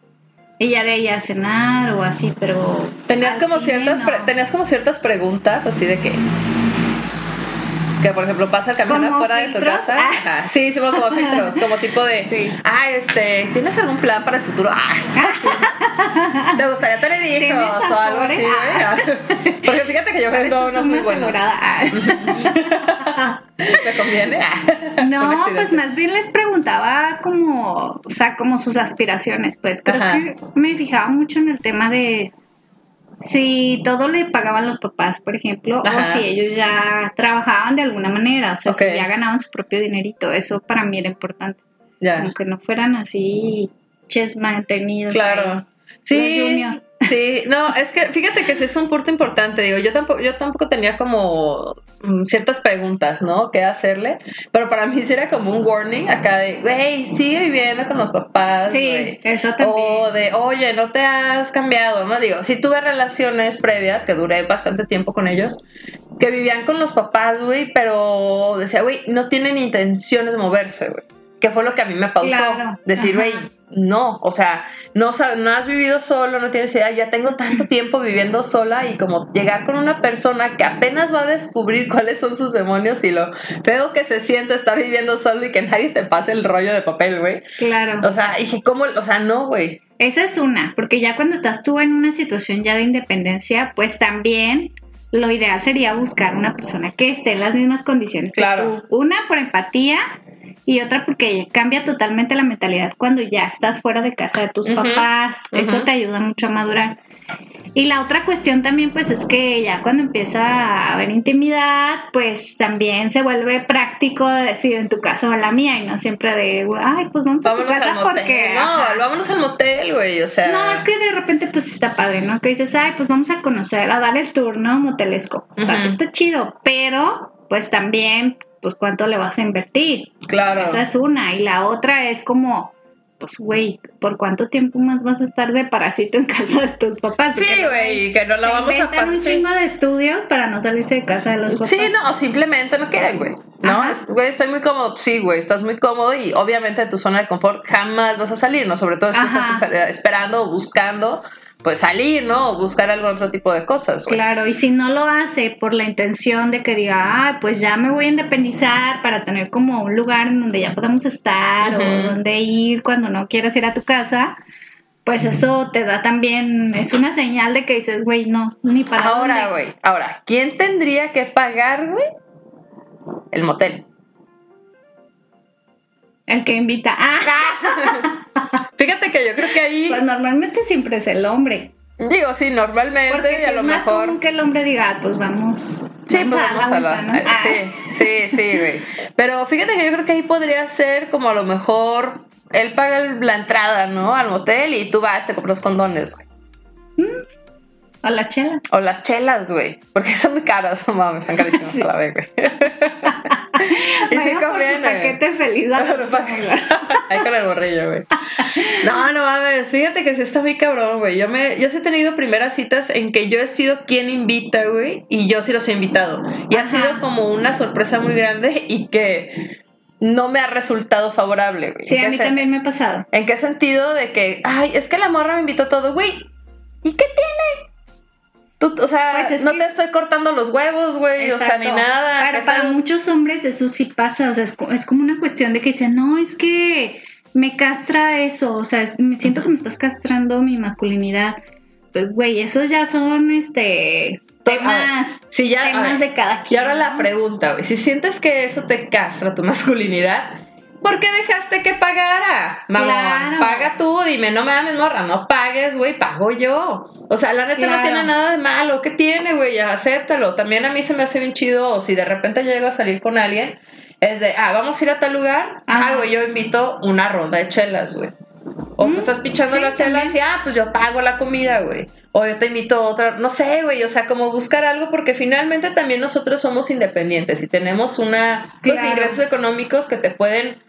y ya de ahí a cenar o así, pero Tenías como cine ciertas no. tenías como ciertas preguntas así de que Que por ejemplo pasa el camión ¿Como afuera de tu casa. Ah. Ajá. Sí, hicimos como *laughs* filtros, como tipo de, Sí. ah, este, ¿tienes algún plan para el futuro? Ah. *laughs* *laughs* ¿Te gustaría tener hijos ¿Tienes o algo así, güey? *laughs* Porque fíjate que yo vendo unos muy buenos. asegurada. ¿Te conviene? Ah. *laughs* No, pues más bien les preguntaba como, o sea, como sus aspiraciones, pues creo Ajá. que me fijaba mucho en el tema de si todo le pagaban los papás, por ejemplo, Ajá. o si ellos ya trabajaban de alguna manera, o sea, si ya ganaban su propio dinerito, eso para mí era importante, Ya. como que no fueran así ches mantenidos. Claro. ahí. Sí. Sí, no, es que fíjate que ese es un punto importante, digo, yo tampoco, yo tampoco tenía como mm, ciertas preguntas, ¿no? ¿Qué hacerle? Pero para mí sí era como un warning acá de, güey, sigue viviendo con los papás, Sí, güey. eso también. O de, oye, no te has cambiado, ¿no? Digo, sí tuve relaciones previas, que duré bastante tiempo con ellos, que vivían con los papás, güey, pero decía, güey, no tienen intenciones de moverse, güey. Que fue lo que a mí me pausó. Claro, Decir, güey, no, o sea, no, no has vivido solo, no tienes idea, ya tengo tanto tiempo viviendo sola y como llegar con una persona que apenas va a descubrir cuáles son sus demonios y lo feo que se siente estar viviendo solo y que nadie te pase el rollo de papel, güey. Claro. O sea, dije, ¿cómo? O sea, no, güey. Esa es una, porque ya cuando estás tú en una situación ya de independencia, pues también lo ideal sería buscar una persona que esté en las mismas condiciones Claro. que tú. Una por empatía y otra porque cambia totalmente la mentalidad cuando ya estás fuera de casa de tus Ujú, papás. Eso ujú. te ayuda mucho a madurar. Y la otra cuestión también, pues es que ya cuando empieza a haber intimidad, pues también se vuelve práctico decir en tu casa o en la mía y no siempre de, ay, pues vamos, Vámonos a tu al casa motel. porque... no, ajá. vámonos al motel, güey. O sea. No, es que de repente pues está padre, ¿no? Que dices, ay, pues vamos a conocer, a dar el tour, ¿no? Motelesco. Está, Ujú. está chido, pero pues también, pues cuánto le vas a invertir. Claro. Esa es una. Y la otra es como, pues güey, ¿por cuánto tiempo más vas a estar de parásito en casa de tus papás? Sí, güey, que no la vamos a pasar. un chingo de estudios para no salirse de casa de los papás. Sí, no, simplemente no quieren, güey. No. Es- güey, estoy muy cómodo. Sí, güey, estás muy cómodo y obviamente de tu zona de confort jamás vas a salir, ¿no? Sobre todo si Ajá. estás esper- esperando o buscando, pues salir, ¿no? O buscar algún otro tipo de cosas, güey. Claro, y si no lo hace por la intención de que diga, ah, pues ya me voy a independizar para tener como un lugar en donde ya podamos estar o donde ir cuando no quieras ir a tu casa, pues eso te da también, es una señal de que dices, güey, no, ni para Ahora, dónde". güey, ahora, ¿quién tendría que pagar, güey? El motel. El que invita, ah, *laughs* *laughs* Fíjate que yo creo que ahí, pues normalmente siempre es el hombre. digo, sí, normalmente Porque y a lo es más mejor. común que el hombre diga, ah, pues vamos, Sí, pues vamos a la. eh, Ah. Sí, sí, sí, güey. Pero fíjate que yo creo que ahí podría ser como a lo mejor él paga la entrada, ¿no? Al motel y tú vas, te compras los condones, güey. O la chela. O las chelas, güey. Porque son muy caras, *laughs* no mames, están carísimas *laughs* a la vez, güey. Y por su conviene. paquete feliz. a la. *laughs* Ahí con el borrillo, güey. No, no mames, fíjate que sí está muy cabrón, güey. Yo me, yo sí he tenido primeras citas en que yo he sido quien invita, güey, y yo sí los he invitado. Y ha sido como una sorpresa muy grande y que no me ha resultado favorable, güey. Sí, ¿En a mí se- también me ha pasado. ¿En qué sentido? De que, ay, es que la morra me invitó todo, güey. ¿Y qué tiene? Tú, o sea, Pues es no que- te estoy cortando los huevos, güey, o sea, ni nada. Pero ¿qué para muchos hombres eso sí pasa, o sea, es, es como una cuestión de que dicen, no, es que me castra eso, o sea, es- me siento que me estás castrando mi masculinidad. Pues, güey, esos ya son, este, temas, Si ya, temas ver, de cada Y quien. ahora la pregunta, güey, si sientes que eso te castra tu masculinidad, ¿por qué dejaste que pagara? Mamón, Claro. paga tú, dime, no me mames, morra, no pagues, güey, pago yo. O sea, la neta no tiene nada de malo, ¿qué tiene, güey? Acéptalo. También a mí se me hace bien chido, o si de repente llego a salir con alguien, es de, ah, vamos a ir a tal lugar, ah, güey, yo invito una ronda de chelas, güey. O Mm, tú estás pichando sí, las chelas también. y, ah, pues yo pago la comida, güey. O yo te invito a otra, no sé, güey, o sea, como buscar algo porque finalmente también nosotros somos independientes y tenemos una, pues, Claro. ingresos económicos que te pueden,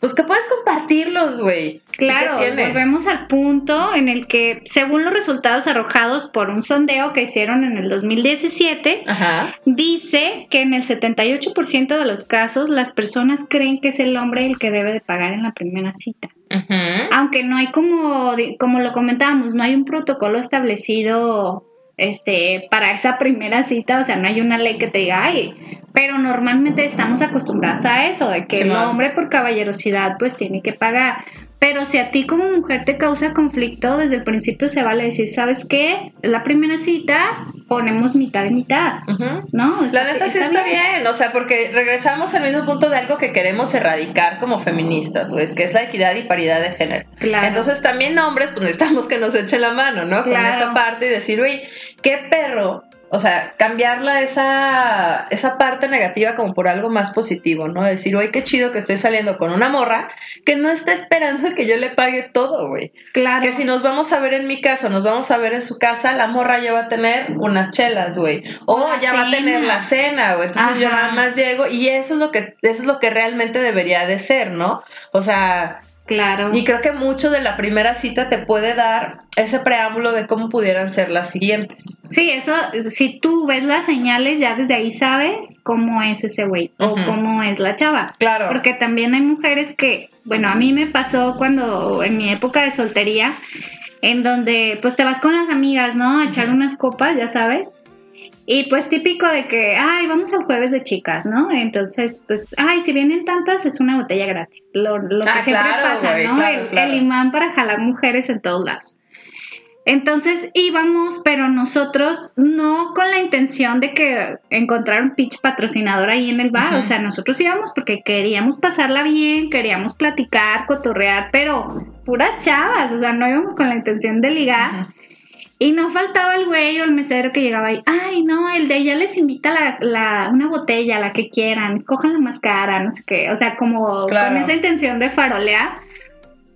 pues que puedes compartirlos, güey. ¿Y Claro, volvemos al punto en el que, según los resultados arrojados por un sondeo que hicieron en el 2017, Ajá. dice que en el 78% de los casos las personas creen que es el hombre el que debe de pagar en la primera cita. Ujú. Aunque no hay como, como lo comentábamos, no hay un protocolo establecido este, para esa primera cita, o sea, no hay una ley que te diga, ay, pero normalmente estamos acostumbradas a eso, de que el Simón. hombre por caballerosidad pues tiene que pagar. Pero si a ti como mujer te causa conflicto, desde el principio se vale decir, ¿sabes qué? La primera cita ponemos mitad y mitad, Ujú. ¿no? La neta sí está bien. o sea, porque regresamos al mismo punto de algo que queremos erradicar como feministas, güey, que es la equidad y paridad de género. Claro. Entonces también hombres, pues necesitamos que nos echen la mano, ¿no? Con esa parte y decir, güey, qué perro. O sea, cambiarla esa, esa parte negativa como por algo más positivo, ¿no? Decir, güey, qué chido que estoy saliendo con una morra que no está esperando que yo le pague todo, güey. Claro. Que si nos vamos a ver en mi casa, nos vamos a ver en su casa, la morra ya va a tener unas chelas, güey. O La ya va a tener la cena, güey. Entonces yo nada más llego y eso es lo que eso es lo que realmente debería de ser, ¿no? O sea, Claro. y creo que mucho de la primera cita te puede dar ese preámbulo de cómo pudieran ser las siguientes. Sí, eso, si tú ves las señales, ya desde ahí sabes cómo es ese güey o cómo es la chava. Claro. Porque también hay mujeres que, bueno, a mí me pasó cuando en mi época de soltería, en donde pues te vas con las amigas, ¿no? A echar unas copas, ya sabes. Y pues típico de que, ay, vamos al jueves de chicas, ¿no? Entonces, pues, ay, si vienen tantas, es una botella gratis. Lo, lo que Ah, siempre pasa, ¿no? claro, el, claro. el imán para jalar mujeres en todos lados. Entonces íbamos, pero nosotros no con la intención de que encontrar un pitch patrocinador ahí en el bar. O sea, nosotros íbamos porque queríamos pasarla bien, queríamos platicar, cotorrear, pero puras chavas. O sea, no íbamos con la intención de ligar. Y no faltaba el güey o el mesero que llegaba ahí. Ay, no, el de ella les invita la, la- una botella, la que quieran, escojan la más cara, no sé qué. O sea, como Claro. con esa intención de farolear.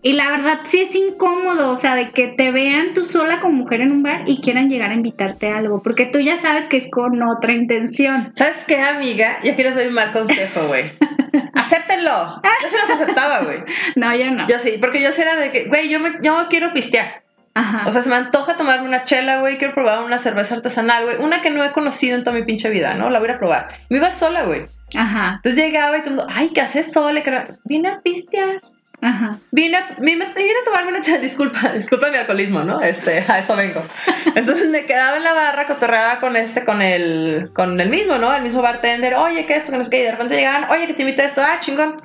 Y la verdad sí es incómodo, o sea, de que te vean tú sola como mujer en un bar y quieran llegar a invitarte a algo, porque tú ya sabes que es con otra intención. ¿Sabes qué, amiga? Y aquí les doy un mal consejo, güey. *laughs* Acéptenlo. Yo sí los aceptaba, güey. *laughs* No, yo no. Yo sí, porque yo sí era de que, güey, yo, me, yo quiero pistear. Ajá. O sea, se me antoja tomarme una chela, güey. Quiero probar una cerveza artesanal, güey. Una que no he conocido en toda mi pinche vida, ¿no? La voy a probar. Me iba sola, güey. ajá, Entonces llegaba y todo el mundo, ay, ¿qué haces sola? Vine a pistear. ajá. Vine a, vine, vine a tomarme una chela. *laughs* Disculpa, disculpa mi alcoholismo, ¿no? Este, a eso vengo. *laughs* Entonces me quedaba en la barra, cotorreaba con este, con el, con el mismo, ¿no? El mismo bartender. Oye, ¿qué es esto? Que no sé qué. Y de repente llegaban, oye, que te invité a esto. Ah, chingón.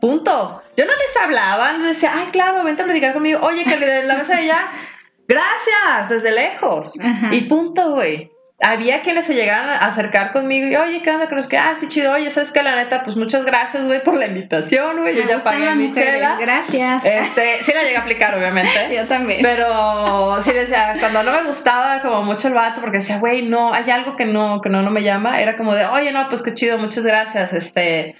Punto. Yo no les hablaba, les decía, ay, claro, vente a platicar conmigo. Oye, que de la mesa de allá, *laughs* gracias, desde lejos. Ajá. Y punto, güey. Había quienes se llegaban a acercar conmigo y, oye, ¿qué onda? Que sé qué. Ah, sí, chido. Oye, ¿sabes qué? La neta, pues muchas gracias, güey, por la invitación, güey. Yo ya pagué mi chela. Gracias. Este, sí la llegué a aplicar, obviamente. *laughs* yo también. Pero sí decía, cuando no me gustaba como mucho el vato, porque decía, güey, no, hay algo que no, que no, no me llama, era como de, oye, no, pues qué chido, muchas gracias. Este,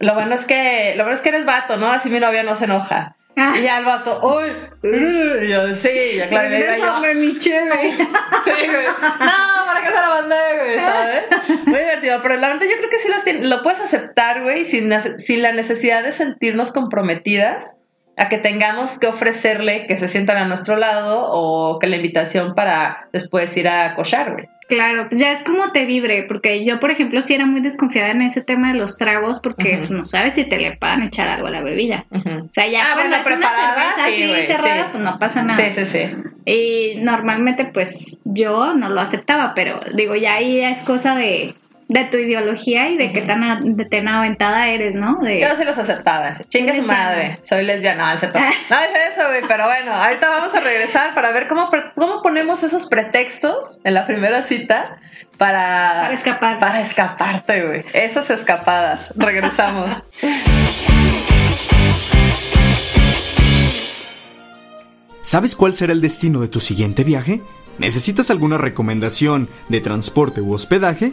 lo bueno es que, lo bueno es que eres vato, ¿no? Así mi novia no se enoja. Ah. Y ya el vato, uy, y yo, sí, ya claro, iba yo, mi cheve. *laughs* Sí, güey. No, ¿para qué se la mandé, güey? ¿Sabes? Muy divertido. Pero la verdad, yo creo que sí las lo puedes aceptar, güey, sin, sin la necesidad de sentirnos comprometidas a que tengamos que ofrecerle que se sientan a nuestro lado o que la invitación para después ir a cochar, güey. Claro, pues ya es como te vibre, porque yo, por ejemplo, sí era muy desconfiada en ese tema de los tragos, porque pues, no sabes si te le puedan echar algo a la bebida. O sea, ya Ah, cuando bueno, es una preparada, cerveza sí, así güey, cerrada, sí. pues no pasa nada. Sí, sí, sí. Y normalmente, pues yo no lo aceptaba, pero digo, ya ahí es cosa de, de tu ideología y de qué tan, a- de tan aventada eres, ¿no? De, Yo sí los aceptaba. Chinga su madre. Soy lesbiana. No, es cierto. No es eso, güey. Pero bueno, ahorita vamos a regresar para ver cómo, cómo ponemos esos pretextos en la primera cita para, para escapar. para escaparte, güey. Esas escapadas. Regresamos. *laughs* ¿Sabes cuál será el destino de tu siguiente viaje? ¿Necesitas alguna recomendación de transporte u hospedaje?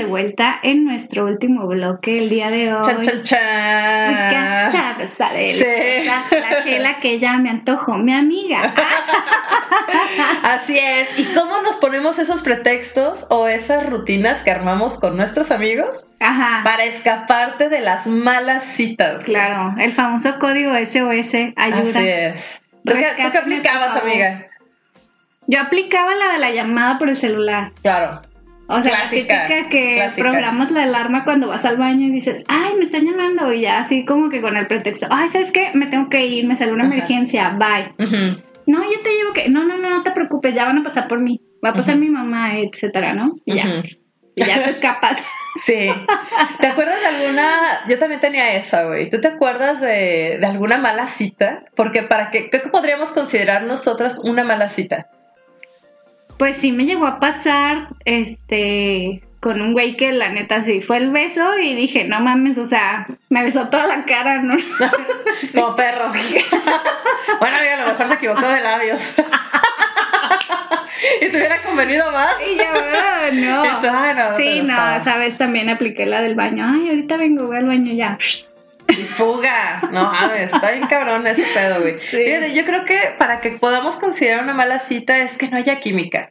De vuelta en nuestro último bloque el día de hoy. Chan. Uy, qué sabrosa de Sí. la, la chela que ya me antojó, mi amiga. *laughs* Así es. ¿Y cómo nos ponemos esos pretextos o esas rutinas que armamos con nuestros amigos Ajá. para escaparte de las malas citas? Claro, el famoso código SOS ayuda. Así es. ¿Tú qué, aplicabas, amiga? Yo aplicaba la de la llamada por el celular. Claro. O sea, Clásica, la típica que clásica. programas la alarma cuando vas al baño y dices, ay, me están llamando. Y ya así como que con el pretexto, ay, ¿sabes qué? Me tengo que ir, me salió una Ajá. emergencia, bye. No, yo te llevo que, no, no, no, no te preocupes, ya van a pasar por mí. Va a pasar mi mamá, etcétera, ¿no? Y ya, y ya te escapas. *laughs* Sí. ¿Te acuerdas de alguna? Yo también tenía esa, güey. ¿Tú te acuerdas de, de alguna mala cita? Porque para qué, ¿qué podríamos considerar nosotras una mala cita? Pues sí me llegó a pasar, este, con un güey que la neta sí fue el beso y dije, no mames, o sea, me besó toda la cara, ¿no? *laughs* Como perro. bueno, a lo mejor se equivocó de labios. *laughs* y te hubiera convenido más. Y yo, "Ah, no. *laughs* Y tú, "Ay, no, Sí, no, gustaba". esa vez también apliqué la del baño. Ay, ahorita vengo, voy al baño ya. Y fuga. No mames, está bien cabrón ese pedo, güey. Sí. Yo creo que para que podamos considerar una mala cita es que no haya química.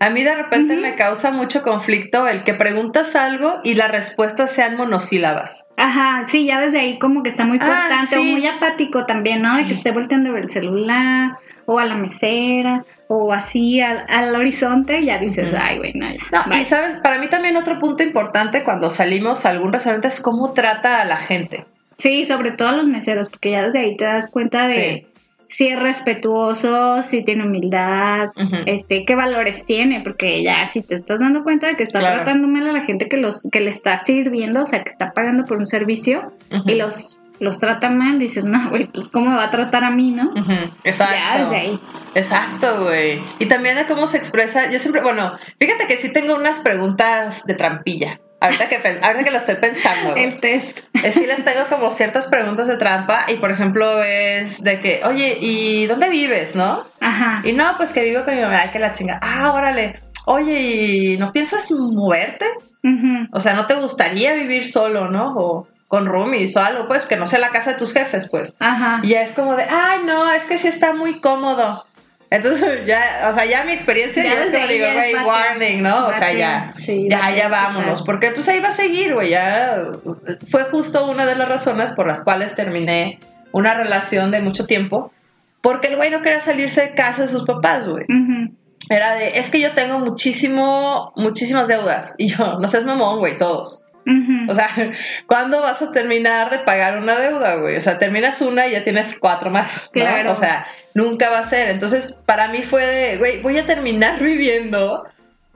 A mí de repente me causa mucho conflicto el que preguntas algo y las respuestas sean monosílabas. Ajá, sí, ya desde ahí como que está muy Ah, cortante sí. o muy apático también, ¿no? De que esté volteando el celular o a la mesera o así al, al horizonte y ya dices, ay, güey, no, ya. No, bye". y sabes, para mí también otro punto importante cuando salimos a algún restaurante es cómo trata a la gente. Sí, sobre todo a los meseros, porque ya desde ahí te das cuenta de si es respetuoso, si tiene humildad, este, qué valores tiene, porque ya si te estás dando cuenta de que está Claro. tratando mal a la gente que los que le está sirviendo, o sea, que está pagando por un servicio y los los trata mal, dices, no, güey, pues cómo me va a tratar a mí, ¿no? Exacto. Ya desde ahí. Exacto, güey. Y también de cómo se expresa. Yo siempre, bueno, fíjate que sí tengo unas preguntas de trampilla. Ahorita que, ahorita que lo estoy pensando. El test. Eh, Sí les tengo como ciertas preguntas de trampa y por ejemplo es de que, oye, ¿y dónde vives, no? Ajá. Y no, pues que vivo con mi mamá, que la chinga. Ah, órale. Oye, ¿y no piensas moverte? Ujú. O sea, ¿no te gustaría vivir solo, no? O con roomies o algo, pues, que no sea la casa de tus jefes, pues. Ajá. Y ya es como de, ay, no, es que sí está muy cómodo. Entonces, ya, o sea, ya mi experiencia, Ya ya, es como digo, güey, warning, ¿no? O sea, ya, Sí, ya, bate ya vámonos. Porque pues ahí va a seguir, güey, ya fue justo una de las razones por las cuales terminé una relación de mucho tiempo. Porque el güey no quería salirse de casa de sus papás, güey. Era de, es que yo tengo muchísimo, muchísimas deudas. Y yo, no seas mamón, güey, todos. O sea, ¿cuándo vas a terminar de pagar una deuda, güey? O sea, terminas una y ya tienes cuatro más. ¿no? Claro. O sea, nunca va a ser. Entonces, para mí fue de, güey, voy a terminar *laughs* viviendo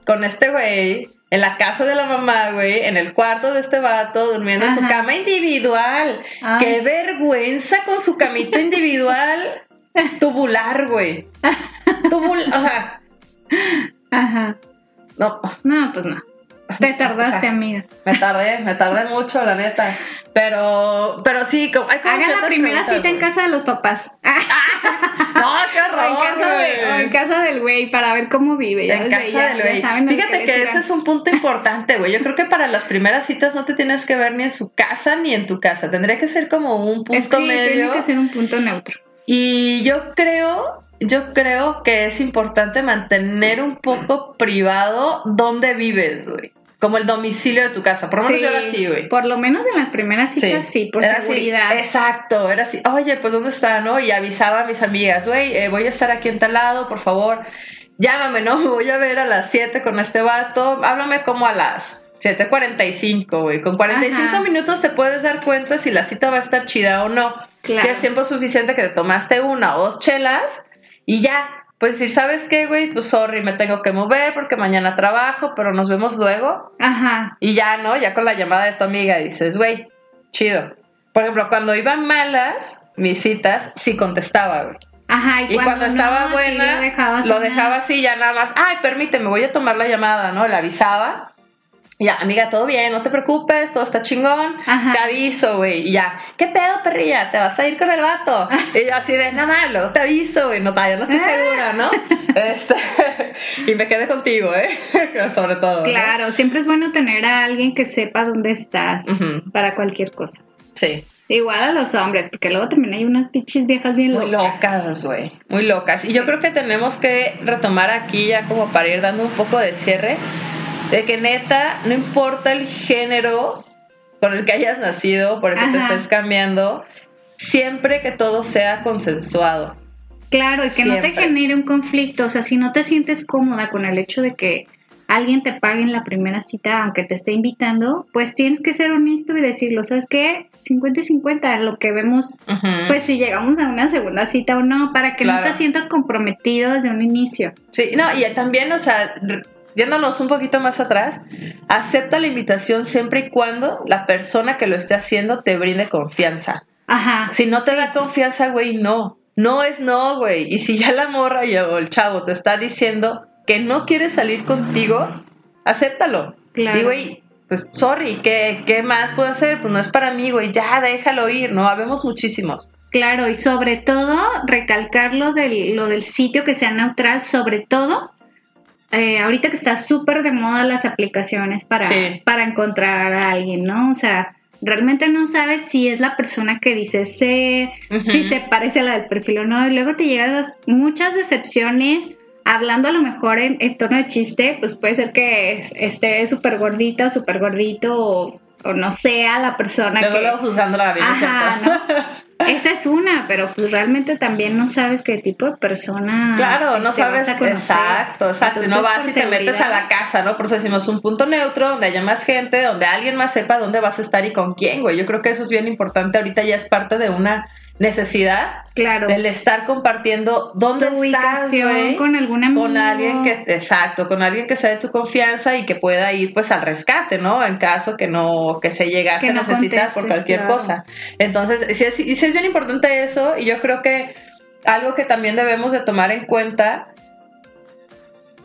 con este güey en la casa de la mamá, güey, en el cuarto de este vato, durmiendo en su cama individual. Ay. ¡Qué vergüenza con su camita individual! *laughs* Tubular, güey. *laughs* Tubul o sea, Ajá. no, No, pues no. *laughs* Te tardaste, O sea, amiga. me tardé, me tardé mucho, la neta. Pero, pero sí, como, hay como Haga la primera cita en casa de los papás. *laughs* Ah, No, qué o, en horror, casa de- o en güey. casa del güey para ver cómo vive. Ya En casa del güey. Fíjate que ese es un punto importante, güey. Yo creo que para las primeras citas no te tienes que ver ni en su casa ni en tu casa. Tendría que ser como un punto Es que medio. tiene que ser un punto neutro. Y yo creo, yo creo que es importante mantener un poco privado dónde vives, güey. Como el domicilio de tu casa. Por lo menos Sí, yo era así, güey. Por lo menos en las primeras citas, sí, por Era así, seguridad. exacto, era así. Oye, pues ¿dónde está, no? Y avisaba a mis amigas, güey, eh, voy a estar aquí en tal lado, por favor, llámame, ¿no? Me *laughs* voy a ver a las 7 con este vato. Háblame como a las 7.45, güey. Con 45 Ajá. minutos te puedes dar cuenta si la cita va a estar chida o no. Claro. Ya es tiempo suficiente que te tomaste una o dos chelas y ya. Pues si sabes qué, güey, pues sorry, me tengo que mover porque mañana trabajo, pero nos vemos luego. Ajá. Y ya, ¿no? Ya con la llamada de tu amiga dices, güey, chido. Por ejemplo, cuando iban malas mis citas, sí contestaba, güey. Ajá. Y cuando, estaba no, sí, buena, lo dejaba lo sonar. dejaba así ya nada más. Ay, permíteme, voy a tomar la llamada, ¿no? Le avisaba. Ya, amiga, todo bien, no te preocupes, todo está chingón. Ajá. Te aviso, güey. Y ya, ¿qué pedo, perrilla? ¿Te vas a ir con el vato? *laughs* y yo así de, nada más, luego te aviso, güey. No, yo no estoy segura, ¿no? *laughs* Este, *laughs* y me quedé contigo, ¿eh? Sobre todo. ¿no? Claro, siempre es bueno tener a alguien que sepa dónde estás para cualquier cosa. Sí. Igual a los hombres, porque luego también hay unas pinches viejas bien Muy locas. locas, güey. Muy locas. Y yo creo que tenemos que retomar aquí ya como para ir dando un poco de cierre, de que neta, no importa el género con el que hayas nacido, por el que te estés cambiando, siempre que todo sea consensuado. Claro, y que no te genere un conflicto. O sea, si no te sientes cómoda con el hecho de que alguien te pague en la primera cita, aunque te esté invitando, pues tienes que ser honesto y decirlo. ¿Sabes qué? 50 y 50, lo que vemos, pues si llegamos a una segunda cita o no, para que no te sientas comprometido desde un inicio. Sí, no, y también, o sea, yéndonos un poquito más atrás, acepta la invitación siempre y cuando la persona que lo esté haciendo te brinde confianza. Ajá. Si no te da confianza, güey, no. No es no, güey. Y si ya la morra o el chavo te está diciendo que no quiere salir contigo, acéptalo. Claro. Y, güey, pues, sorry, ¿qué, ¿qué más puedo hacer? Pues no es para mí, güey, ya déjalo ir, ¿no? Habemos muchísimos. Claro, y sobre todo recalcar lo del, lo del sitio que sea neutral, sobre todo eh, ahorita que está súper de moda las aplicaciones para, Sí. para encontrar a alguien, ¿no? O sea, realmente no sabes si es la persona que dice ser, si se parece a la del perfil o no, y luego te llegan muchas decepciones. Hablando a lo mejor en, en tono de chiste, pues puede ser que es- esté súper gordita, súper gordito, o, o no sea la persona Luego, que... luego juzgándola la bien Ajá, cierto. *laughs* Esa es una, pero pues realmente también no sabes qué tipo de persona. Claro, no este, sabes, exacto, exacto. Y no Entonces, vas y te metes a la casa, ¿no? Por eso decimos un punto neutro, donde haya más gente, donde alguien más sepa dónde vas a estar y con quién, güey. Yo creo que eso es bien importante. Ahorita ya es parte de una necesidad Claro. del estar compartiendo dónde tu estás, con algún amigo. Con alguien que, exacto, con alguien que sea de tu confianza y que pueda ir pues al rescate, ¿no? En caso que no, que se llegase a no necesitar por cualquier claro. cosa. Entonces, sí es, sí es bien importante eso y yo creo que algo que también debemos de tomar en cuenta,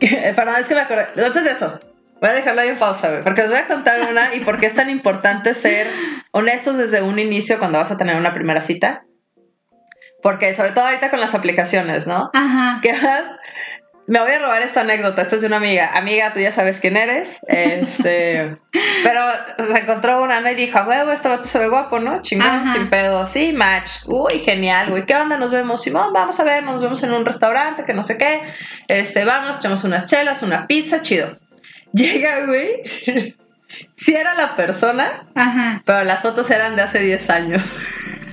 que, perdón, es que me acordé, antes de eso, voy a dejarla ahí en pausa, güey, porque les voy a contar una y por qué es tan importante ser *laughs* honestos desde un inicio cuando vas a tener una primera cita. Porque sobre todo ahorita con las aplicaciones, ¿no? Ajá. que *laughs* me voy a robar esta anécdota. Esta es de una amiga. Amiga, tú ya sabes quién eres. Este, *laughs* pero se encontró una Ana y dijo, huevo, este vato se ve guapo, ¿no? Chingón, Ajá. sin pedo. Sí, match. Uy, genial, güey. ¿Qué onda? Nos vemos, Simón. Vamos a ver, nos vemos en un restaurante, que no sé qué. Este, vamos, echamos unas chelas, una pizza, chido. *laughs* Llega, güey. Sí era la persona, Ajá. pero las fotos eran de hace 10 años.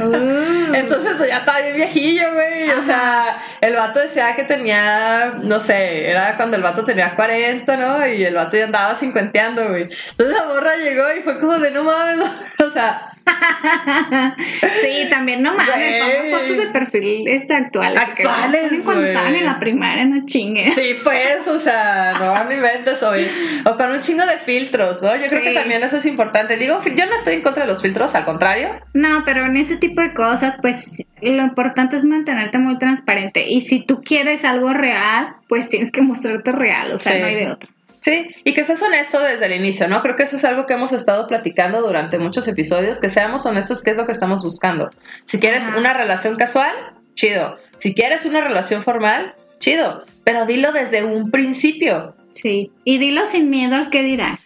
Uh. Entonces pues ya estaba bien viejillo, güey. O sea, el vato decía que tenía, no sé, era cuando el vato tenía 40, ¿no? Y el vato ya andaba cincuenteando, güey. Entonces la morra llegó y fue como de no mames, *laughs* o sea, *laughs* sí, también no mames, pongan fotos de perfil este actuales. porque Actuales, ponen Cuando estaban en la primaria, no chingues. sí, pues, o sea, no me inventes hoy. O con un chingo de filtros, ¿no? Yo creo que también eso es importante. Digo, yo no estoy en contra de los filtros, al contrario. No, pero en ese tipo de cosas, pues lo importante es mantenerte muy transparente. Y si tú quieres algo real, pues tienes que mostrarte real, o sea, Sí. no hay de otra. Sí, y que seas honesto desde el inicio, ¿no? Creo que eso es algo que hemos estado platicando durante muchos episodios, que seamos honestos qué es lo que estamos buscando. Si quieres Ajá. una relación casual, chido. Si quieres una relación formal, chido. Pero dilo desde un principio. Sí. Y dilo sin miedo al que dirán.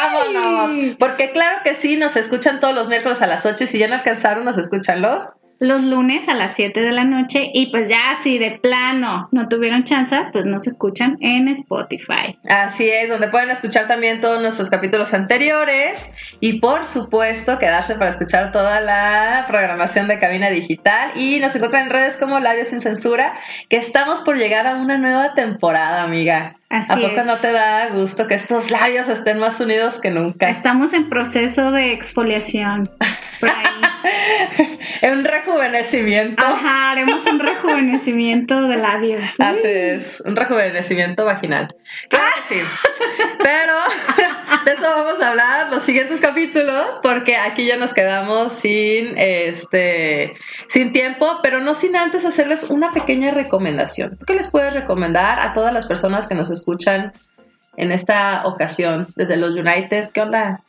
¡Vámonos! Porque claro que sí, nos escuchan todos los miércoles a las 8 y si ya no alcanzaron, nos escuchan los... Los lunes a las 7 de la noche. Y pues ya, si de plano no tuvieron chance, pues nos escuchan en Spotify. Así es, donde pueden escuchar también todos nuestros capítulos anteriores y por supuesto quedarse para escuchar toda la programación de Cabina Digital y nos encuentran en redes como Labios sin Censura, que estamos por llegar a una nueva temporada, amiga. Así ¿A poco es. no te da gusto que estos labios estén más unidos que nunca? Estamos en proceso de exfoliación. Ahí. *laughs* un rejuvenecimiento. Ajá, haremos un rejuvenecimiento de labios. *laughs* Así es, un rejuvenecimiento vaginal. Claro que sí. *laughs* Pero de eso vamos a hablar los siguientes capítulos, porque aquí ya nos quedamos sin este sin tiempo, pero no sin antes hacerles una pequeña recomendación. ¿Tú qué les puedes recomendar a todas las personas que nos escuchan en esta ocasión desde los United. ¿Qué onda?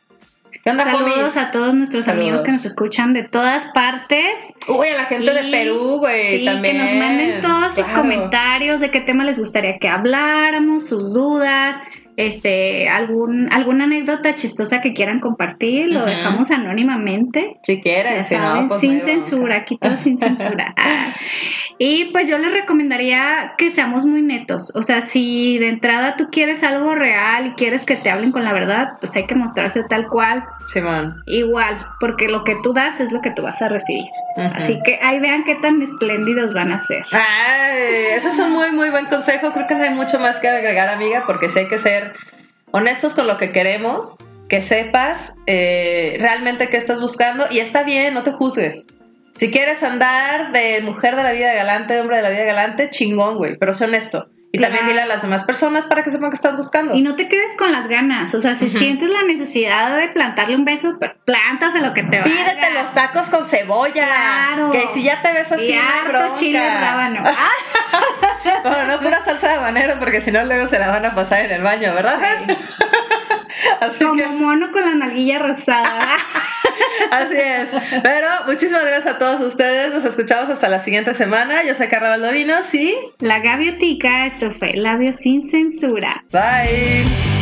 ¿Qué onda, Saludos homies? a todos nuestros Saludos. amigos que nos escuchan de todas partes. Uy, a la gente de Perú, güey, sí, también. que nos manden todos sus comentarios de qué tema les gustaría que habláramos, sus dudas, este, algún, alguna anécdota chistosa que quieran compartir, lo dejamos anónimamente. Si quieren, si no, pues sin censura, aquí todo sin censura. Ah. *laughs* *laughs* Y pues yo les recomendaría que seamos muy netos. O sea, si de entrada tú quieres algo real y quieres que te hablen con la verdad, pues hay que mostrarse tal cual, Simón. igual, porque lo que tú das es lo que tú vas a recibir. Así que ahí vean qué tan espléndidos van a ser. Ay, ese es un muy, muy buen consejo. Creo que no hay mucho más que agregar, amiga, porque sí hay que ser honestos con lo que queremos, que sepas eh, realmente qué estás buscando y está bien, no te juzgues. Si quieres andar de mujer de la vida galante, de hombre de la vida galante, chingón, güey, pero sé honesto. Y también dile a las demás personas para que sepan qué estás buscando. Y no te quedes con las ganas. O sea, si sientes la necesidad de plantarle un beso, pues plántaselo lo que te Pídete valga. los tacos con cebolla. Claro. Que si ya te ves así, Y harto chile rábano. *laughs* Ah, Bueno, no pura salsa de habanero porque si no luego se la van a pasar en el baño, ¿verdad? *laughs* Así como que mono con la nalguilla rosada. *laughs* así es. Pero muchísimas gracias a todos ustedes. Nos escuchamos hasta la siguiente semana. Yo soy Carla Valdovinos y La gaviotica, esto fue Labios sin censura. bye.